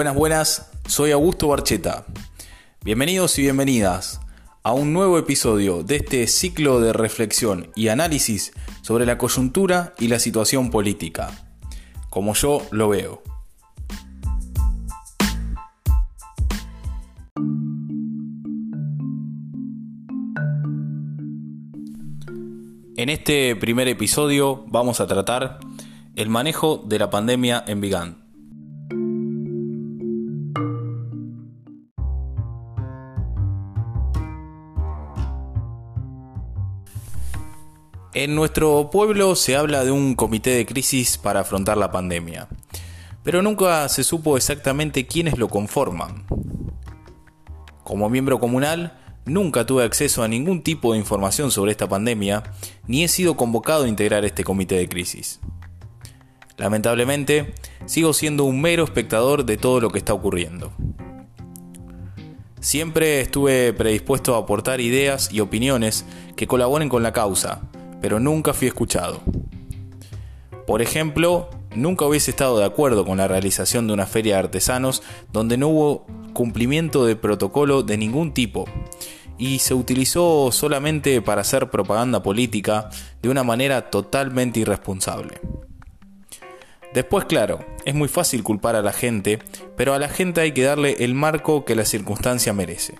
Buenas, buenas, soy Augusto Barcheta. Bienvenidos y bienvenidas a un nuevo episodio de este ciclo de reflexión y análisis sobre la coyuntura y la situación política, como yo lo veo. En este primer episodio vamos a tratar el manejo de la pandemia en Vigant. En nuestro pueblo se habla de un comité de crisis para afrontar la pandemia, pero nunca se supo exactamente quiénes lo conforman. Como miembro comunal, nunca tuve acceso a ningún tipo de información sobre esta pandemia, ni he sido convocado a integrar este comité de crisis. Lamentablemente, sigo siendo un mero espectador de todo lo que está ocurriendo. Siempre estuve predispuesto a aportar ideas y opiniones que colaboren con la causa, pero nunca fui escuchado. Por ejemplo, nunca hubiese estado de acuerdo con la realización de una feria de artesanos donde no hubo cumplimiento de protocolo de ningún tipo y se utilizó solamente para hacer propaganda política de una manera totalmente irresponsable. Después, claro, es muy fácil culpar a la gente, pero a la gente hay que darle el marco que la circunstancia merece.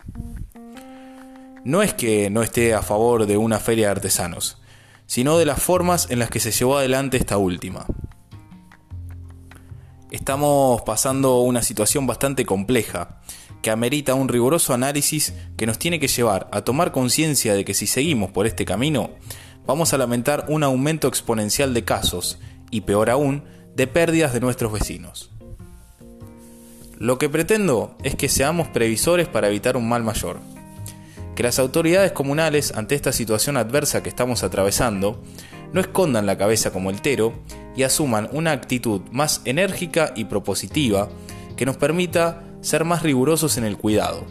No es que no esté a favor de una feria de artesanos, sino de las formas en las que se llevó adelante esta última. Estamos pasando una situación bastante compleja, que amerita un riguroso análisis que nos tiene que llevar a tomar conciencia de que si seguimos por este camino, vamos a lamentar un aumento exponencial de casos y, peor aún, de pérdidas de nuestros vecinos. Lo que pretendo es que seamos previsores para evitar un mal mayor. Que las autoridades comunales, ante esta situación adversa que estamos atravesando, no escondan la cabeza como el tero y asuman una actitud más enérgica y propositiva que nos permita ser más rigurosos en el cuidado.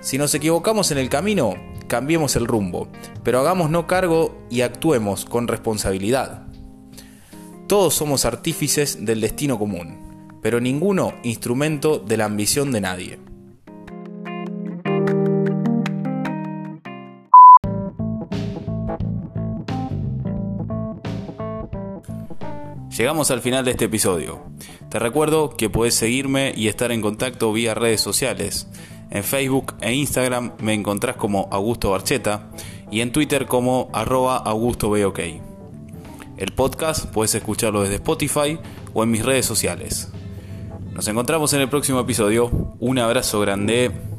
Si nos equivocamos en el camino, cambiemos el rumbo, pero hagamos no cargo y actuemos con responsabilidad. Todos somos artífices del destino común, pero ninguno instrumento de la ambición de nadie. Llegamos al final de este episodio. Te recuerdo que puedes seguirme y estar en contacto vía redes sociales. En Facebook e Instagram me encontrás como Augusto Barcheta y en Twitter como arroba El podcast puedes escucharlo desde Spotify o en mis redes sociales. Nos encontramos en el próximo episodio. Un abrazo grande.